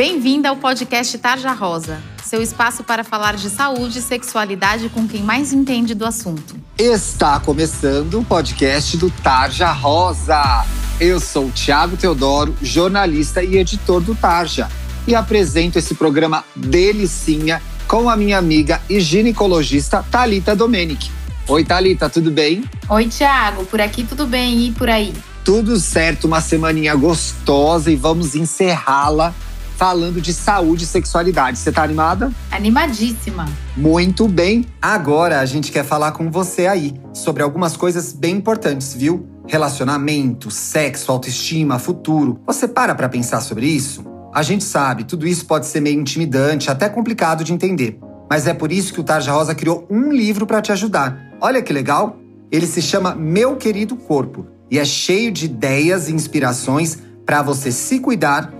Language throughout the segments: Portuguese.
Bem-vinda ao podcast Tarja Rosa, seu espaço para falar de saúde e sexualidade com quem mais entende do assunto. Está começando o podcast do Tarja Rosa. Eu sou o Thiago Teodoro, jornalista e editor do Tarja, e apresento esse programa delicinha com a minha amiga e ginecologista Talita Domenic. Oi, Talita, tudo bem? Oi, Thiago, por aqui tudo bem e por aí? Tudo certo, uma semaninha gostosa e vamos encerrá-la falando de saúde e sexualidade. Você tá animada? Animadíssima. Muito bem. Agora a gente quer falar com você aí sobre algumas coisas bem importantes, viu? Relacionamento, sexo, autoestima, futuro. Você para pra pensar sobre isso? A gente sabe, tudo isso pode ser meio intimidante, até complicado de entender. Mas é por isso que o Tarja Rosa criou um livro para te ajudar. Olha que legal! Ele se chama Meu Querido Corpo e é cheio de ideias e inspirações para você se cuidar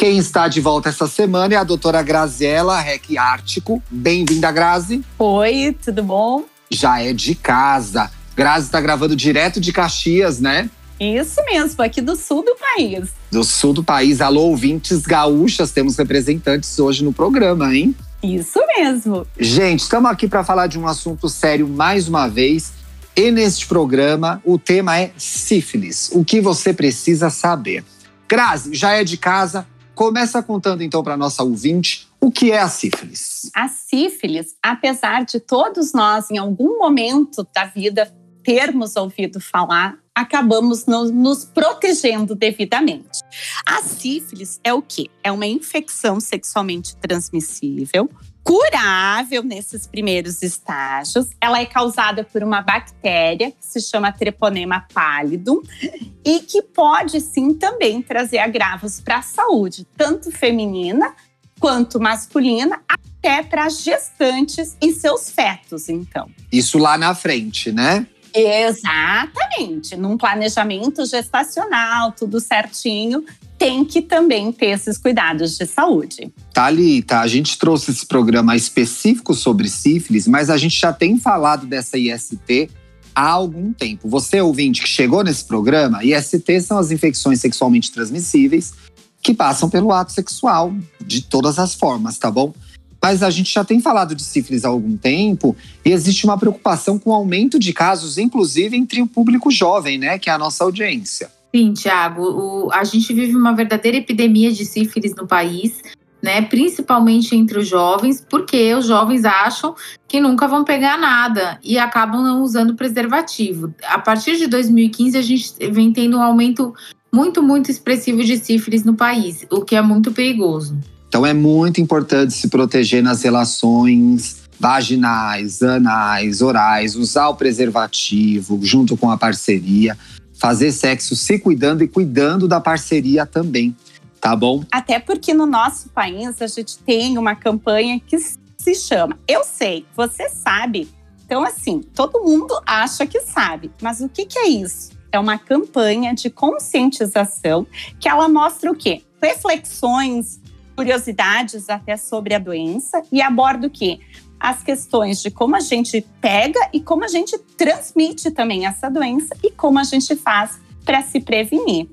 Quem está de volta essa semana é a doutora Graziela Rec Ártico. Bem-vinda, Grazi. Oi, tudo bom? Já é de casa. Grazi está gravando direto de Caxias, né? Isso mesmo, aqui do sul do país. Do sul do país. Alô, ouvintes gaúchas, temos representantes hoje no programa, hein? Isso mesmo. Gente, estamos aqui para falar de um assunto sério mais uma vez. E neste programa, o tema é sífilis. O que você precisa saber. Grazi, já é de casa, Começa contando então para nossa ouvinte o que é a sífilis. A sífilis, apesar de todos nós em algum momento da vida termos ouvido falar, acabamos no, nos protegendo devidamente. A sífilis é o quê? É uma infecção sexualmente transmissível curável nesses primeiros estágios. Ela é causada por uma bactéria que se chama Treponema pallidum e que pode sim também trazer agravos para a saúde, tanto feminina quanto masculina, até para gestantes e seus fetos, então. Isso lá na frente, né? Exatamente. Num planejamento gestacional, tudo certinho, tem que também ter esses cuidados de saúde. Thalita, a gente trouxe esse programa específico sobre sífilis, mas a gente já tem falado dessa IST há algum tempo. Você, ouvinte, que chegou nesse programa, IST são as infecções sexualmente transmissíveis que passam pelo ato sexual, de todas as formas, tá bom? Mas a gente já tem falado de sífilis há algum tempo e existe uma preocupação com o aumento de casos, inclusive entre o público jovem, né, que é a nossa audiência. Sim, Tiago, a gente vive uma verdadeira epidemia de sífilis no país, né? Principalmente entre os jovens, porque os jovens acham que nunca vão pegar nada e acabam não usando preservativo. A partir de 2015, a gente vem tendo um aumento muito, muito expressivo de sífilis no país, o que é muito perigoso. Então é muito importante se proteger nas relações vaginais, anais, orais, usar o preservativo junto com a parceria fazer sexo se cuidando e cuidando da parceria também, tá bom? Até porque no nosso país a gente tem uma campanha que se chama Eu Sei, Você Sabe. Então, assim, todo mundo acha que sabe, mas o que, que é isso? É uma campanha de conscientização que ela mostra o quê? Reflexões, curiosidades até sobre a doença e aborda o quê? As questões de como a gente pega e como a gente transmite também essa doença e como a gente faz para se prevenir.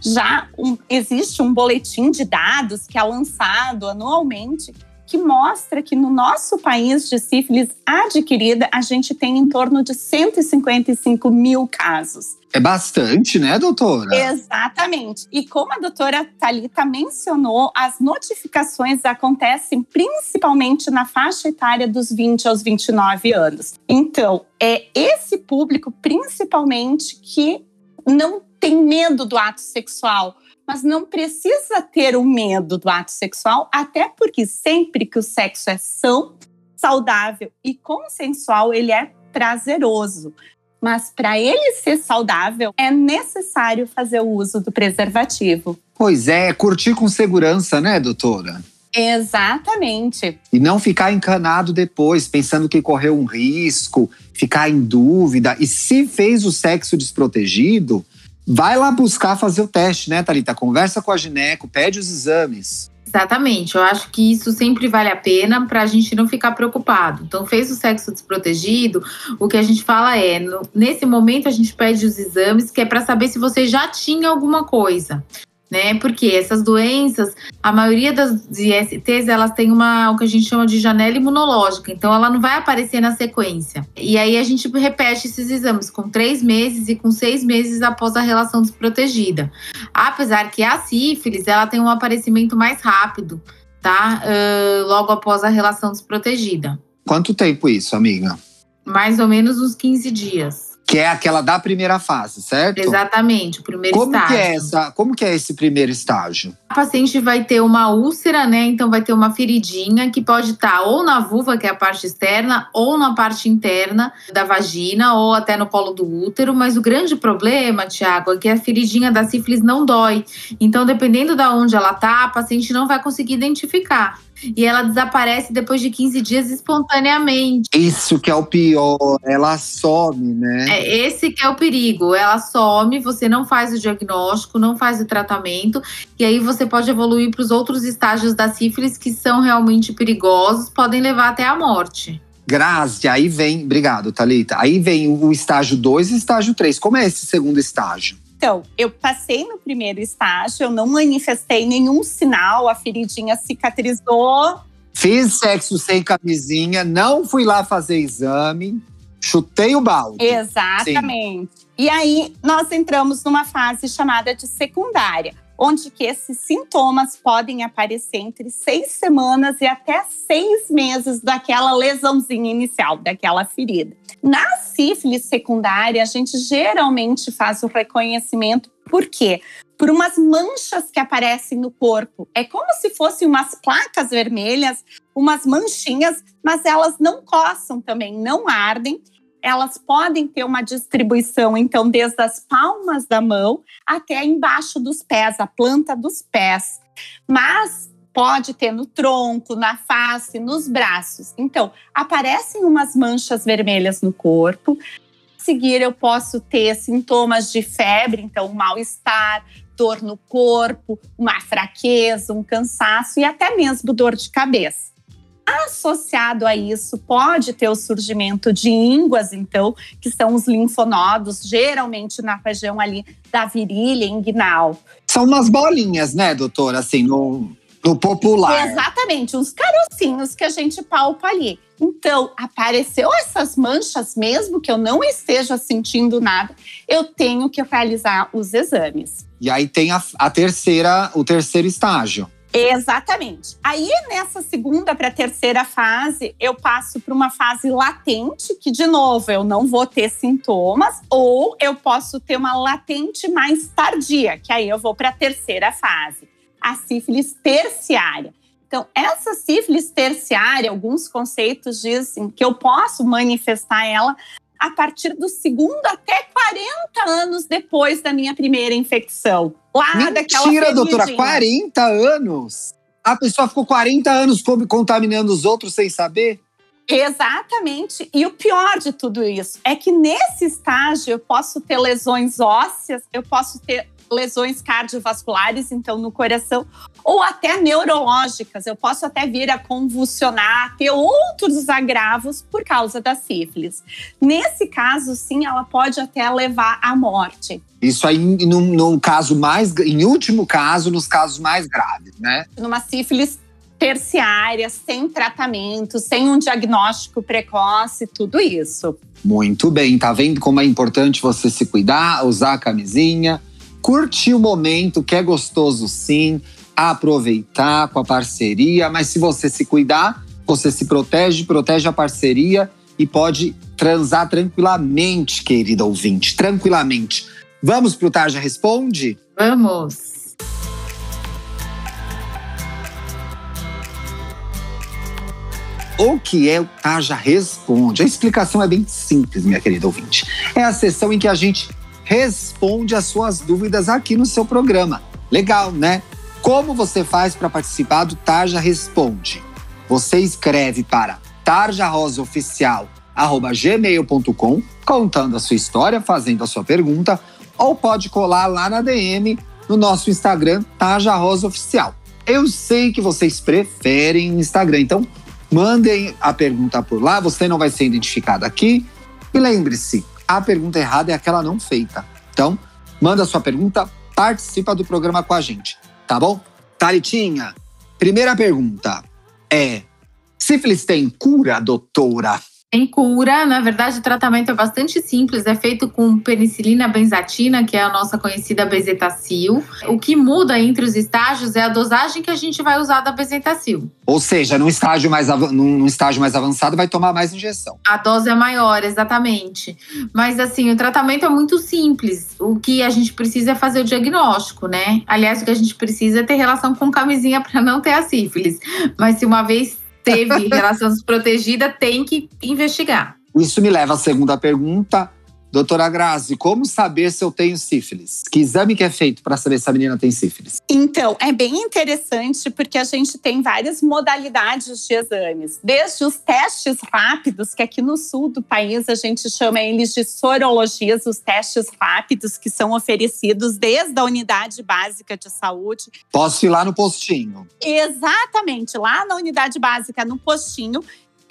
Já um, existe um boletim de dados que é lançado anualmente que mostra que no nosso país de sífilis adquirida, a gente tem em torno de 155 mil casos. É bastante, né, doutora? Exatamente. E como a doutora Talita mencionou, as notificações acontecem principalmente na faixa etária dos 20 aos 29 anos. Então, é esse público principalmente que não tem medo do ato sexual, mas não precisa ter o medo do ato sexual, até porque sempre que o sexo é são, saudável e consensual, ele é prazeroso. Mas para ele ser saudável, é necessário fazer o uso do preservativo. Pois é, curtir com segurança, né, doutora? Exatamente. E não ficar encanado depois, pensando que correu um risco, ficar em dúvida. E se fez o sexo desprotegido, vai lá buscar fazer o teste, né, Thalita? Conversa com a gineco, pede os exames. Exatamente, eu acho que isso sempre vale a pena para a gente não ficar preocupado. Então, fez o sexo desprotegido, o que a gente fala é: no, nesse momento a gente pede os exames, que é para saber se você já tinha alguma coisa né? Porque essas doenças, a maioria das ISTs, elas têm uma, o que a gente chama de janela imunológica, então ela não vai aparecer na sequência. E aí a gente repete esses exames com três meses e com seis meses após a relação desprotegida. Apesar que a sífilis, ela tem um aparecimento mais rápido, tá? Uh, logo após a relação desprotegida. Quanto tempo isso, amiga? Mais ou menos uns 15 dias. Que é aquela da primeira fase, certo? Exatamente, o primeiro como estágio. Que é essa, como que é esse primeiro estágio? A paciente vai ter uma úlcera, né? Então vai ter uma feridinha que pode estar ou na vulva, que é a parte externa, ou na parte interna da vagina, ou até no colo do útero. Mas o grande problema, Tiago, é que a feridinha da sífilis não dói. Então, dependendo de onde ela tá, a paciente não vai conseguir identificar e ela desaparece depois de 15 dias espontaneamente. Isso que é o pior, ela some, né? É esse que é o perigo. Ela some, você não faz o diagnóstico, não faz o tratamento, e aí você pode evoluir para os outros estágios da sífilis que são realmente perigosos, podem levar até a morte. Grazi, aí vem, obrigado, Talita. Aí vem o estágio 2 e o estágio 3. Como é esse segundo estágio? Então, eu passei no primeiro estágio, eu não manifestei nenhum sinal, a feridinha cicatrizou. Fiz sexo sem camisinha, não fui lá fazer exame, chutei o balde. Exatamente. Sim. E aí nós entramos numa fase chamada de secundária, onde que esses sintomas podem aparecer entre seis semanas e até seis meses daquela lesãozinha inicial, daquela ferida. Na sífilis secundária, a gente geralmente faz o reconhecimento, por quê? Por umas manchas que aparecem no corpo. É como se fossem umas placas vermelhas, umas manchinhas, mas elas não coçam também, não ardem. Elas podem ter uma distribuição, então, desde as palmas da mão até embaixo dos pés, a planta dos pés. Mas pode ter no tronco, na face, nos braços. Então, aparecem umas manchas vermelhas no corpo. A seguir, eu posso ter sintomas de febre, então, mal-estar, dor no corpo, uma fraqueza, um cansaço e até mesmo dor de cabeça. Associado a isso, pode ter o surgimento de ínguas, então, que são os linfonodos, geralmente na região ali da virilha, inguinal. São umas bolinhas, né, doutora? Assim, no, no popular. Exatamente, uns carocinhos que a gente palpa ali. Então, apareceu essas manchas, mesmo que eu não esteja sentindo nada, eu tenho que realizar os exames. E aí tem a, a terceira, o terceiro estágio. Exatamente. Aí, nessa segunda para terceira fase, eu passo para uma fase latente, que, de novo, eu não vou ter sintomas, ou eu posso ter uma latente mais tardia, que aí eu vou para a terceira fase a sífilis terciária. Então, essa sífilis terciária, alguns conceitos dizem que eu posso manifestar ela a partir do segundo até 40 anos depois da minha primeira infecção. Lá Mentira, doutora, 40 anos? A pessoa ficou 40 anos contaminando os outros sem saber? Exatamente. E o pior de tudo isso é que nesse estágio eu posso ter lesões ósseas, eu posso ter lesões cardiovasculares, então no coração, ou até neurológicas. Eu posso até vir a convulsionar, ter outros agravos por causa da sífilis. Nesse caso, sim, ela pode até levar à morte. Isso aí, num, num caso mais, em último caso, nos casos mais graves, né? Numa sífilis terciária, sem tratamento, sem um diagnóstico precoce, tudo isso. Muito bem, tá vendo como é importante você se cuidar, usar a camisinha, curtir o momento, que é gostoso sim, aproveitar com a parceria, mas se você se cuidar, você se protege, protege a parceria e pode transar tranquilamente, querida ouvinte, tranquilamente. Vamos pro Tarja Responde? Vamos! O que é o Tarja Responde? A explicação é bem simples, minha querida ouvinte. É a sessão em que a gente responde as suas dúvidas aqui no seu programa. Legal, né? Como você faz para participar do Tarja Responde? Você escreve para tarjarosaoficial@gmail.com contando a sua história, fazendo a sua pergunta, ou pode colar lá na DM no nosso Instagram Tarja Rosa Oficial. Eu sei que vocês preferem Instagram, então Mandem a pergunta por lá, você não vai ser identificado aqui. E lembre-se, a pergunta errada é aquela não feita. Então, manda sua pergunta, participa do programa com a gente, tá bom? Talitinha, primeira pergunta é: sífilis tem cura, doutora? Tem cura, na verdade o tratamento é bastante simples, é feito com penicilina benzatina, que é a nossa conhecida bezetacil. O que muda entre os estágios é a dosagem que a gente vai usar da bezetacil. Ou seja, num estágio mais, num estágio mais avançado vai tomar mais injeção. A dose é maior, exatamente. Mas assim, o tratamento é muito simples. O que a gente precisa é fazer o diagnóstico, né? Aliás, o que a gente precisa é ter relação com camisinha para não ter a sífilis. Mas se uma vez teve relação desprotegida, tem que investigar. Isso me leva à segunda pergunta. Doutora Grazi, como saber se eu tenho sífilis? Que exame que é feito para saber se a menina tem sífilis? Então, é bem interessante porque a gente tem várias modalidades de exames. Desde os testes rápidos, que aqui no sul do país a gente chama eles de sorologias, os testes rápidos que são oferecidos desde a unidade básica de saúde. Posso ir lá no postinho? Exatamente, lá na unidade básica, no postinho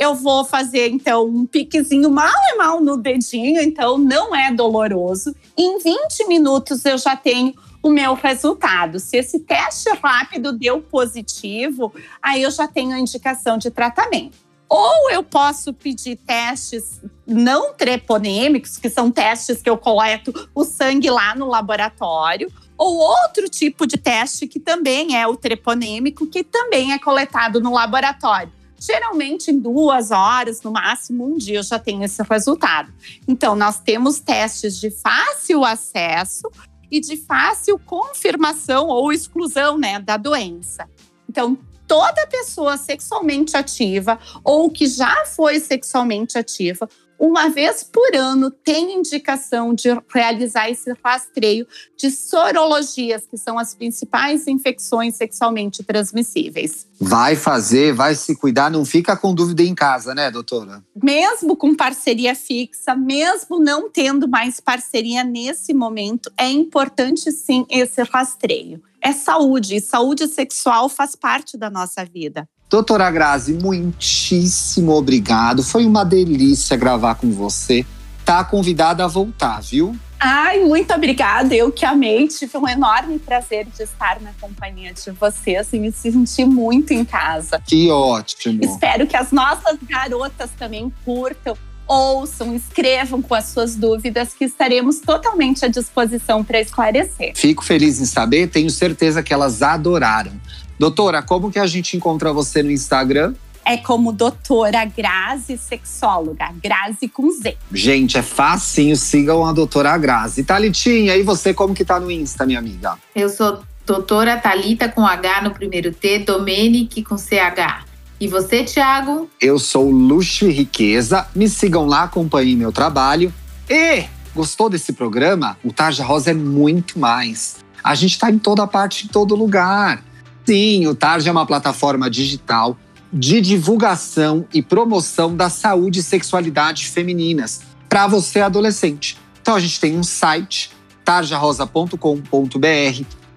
eu vou fazer então um piquezinho mal e mal no dedinho, então não é doloroso. Em 20 minutos eu já tenho o meu resultado. Se esse teste rápido deu positivo, aí eu já tenho a indicação de tratamento. Ou eu posso pedir testes não treponêmicos, que são testes que eu coleto o sangue lá no laboratório, ou outro tipo de teste que também é o treponêmico, que também é coletado no laboratório. Geralmente, em duas horas, no máximo um dia, eu já tenho esse resultado. Então, nós temos testes de fácil acesso e de fácil confirmação ou exclusão né, da doença. Então, toda pessoa sexualmente ativa ou que já foi sexualmente ativa uma vez por ano, tem indicação de realizar esse rastreio de sorologias, que são as principais infecções sexualmente transmissíveis. Vai fazer, vai se cuidar, não fica com dúvida em casa, né, doutora? Mesmo com parceria fixa, mesmo não tendo mais parceria nesse momento, é importante sim esse rastreio. É saúde, e saúde sexual faz parte da nossa vida. Doutora Grazi, muitíssimo obrigado. Foi uma delícia gravar com você. Tá convidada a voltar, viu? Ai, muito obrigada. Eu que amei. Tive um enorme prazer de estar na companhia de vocês e me senti muito em casa. Que ótimo. Espero que as nossas garotas também curtam ouçam, escrevam com as suas dúvidas, que estaremos totalmente à disposição para esclarecer. Fico feliz em saber, tenho certeza que elas adoraram. Doutora, como que a gente encontra você no Instagram? É como doutora Grazi Sexóloga, Grazi com Z. Gente, é facinho, sigam a doutora Grazi. Thalitinha, e você como que tá no Insta, minha amiga? Eu sou doutora Talita com H no primeiro T, Domenic com CH. E você, Thiago? Eu sou Luxo e Riqueza. Me sigam lá, acompanhem meu trabalho. E gostou desse programa? O Tarja Rosa é muito mais. A gente está em toda parte, em todo lugar. Sim, o Tarja é uma plataforma digital de divulgação e promoção da saúde e sexualidade femininas para você adolescente. Então a gente tem um site tarjarosa.com.br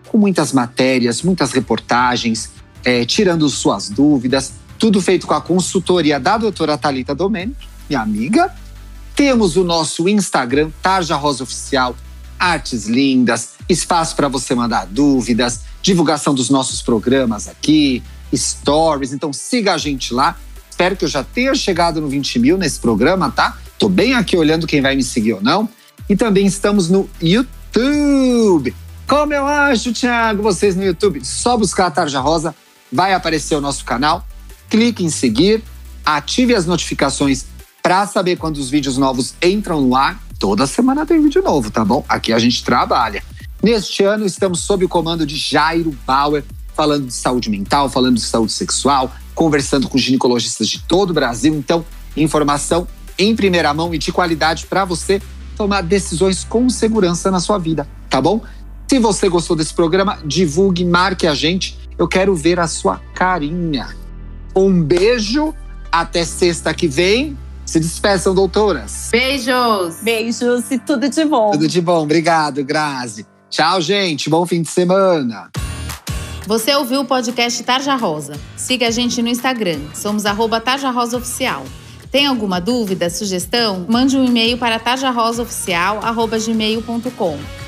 com muitas matérias, muitas reportagens, é, tirando suas dúvidas, tudo feito com a consultoria da doutora Talita Domênico, minha amiga. Temos o nosso Instagram, Tarja Rosa Oficial, artes lindas, espaço para você mandar dúvidas, divulgação dos nossos programas aqui, stories. Então siga a gente lá. Espero que eu já tenha chegado no 20 mil nesse programa, tá? Tô bem aqui olhando quem vai me seguir ou não. E também estamos no YouTube. Como eu acho, Thiago, vocês no YouTube? Só buscar a Tarja Rosa, vai aparecer o nosso canal. Clique em seguir, ative as notificações para saber quando os vídeos novos entram no ar. Toda semana tem vídeo novo, tá bom? Aqui a gente trabalha. Neste ano, estamos sob o comando de Jairo Bauer, falando de saúde mental, falando de saúde sexual, conversando com ginecologistas de todo o Brasil. Então, informação em primeira mão e de qualidade para você tomar decisões com segurança na sua vida, tá bom? Se você gostou desse programa, divulgue, marque a gente. Eu quero ver a sua carinha. Um beijo, até sexta que vem. Se despeçam, doutoras. Beijos! Beijos e tudo de bom. Tudo de bom, obrigado, Grazi. Tchau, gente. Bom fim de semana. Você ouviu o podcast Tarja Rosa. Siga a gente no Instagram. Somos arroba Tarja Rosa Oficial. Tem alguma dúvida, sugestão? Mande um e-mail para tarjarosaoficial.gmail.com.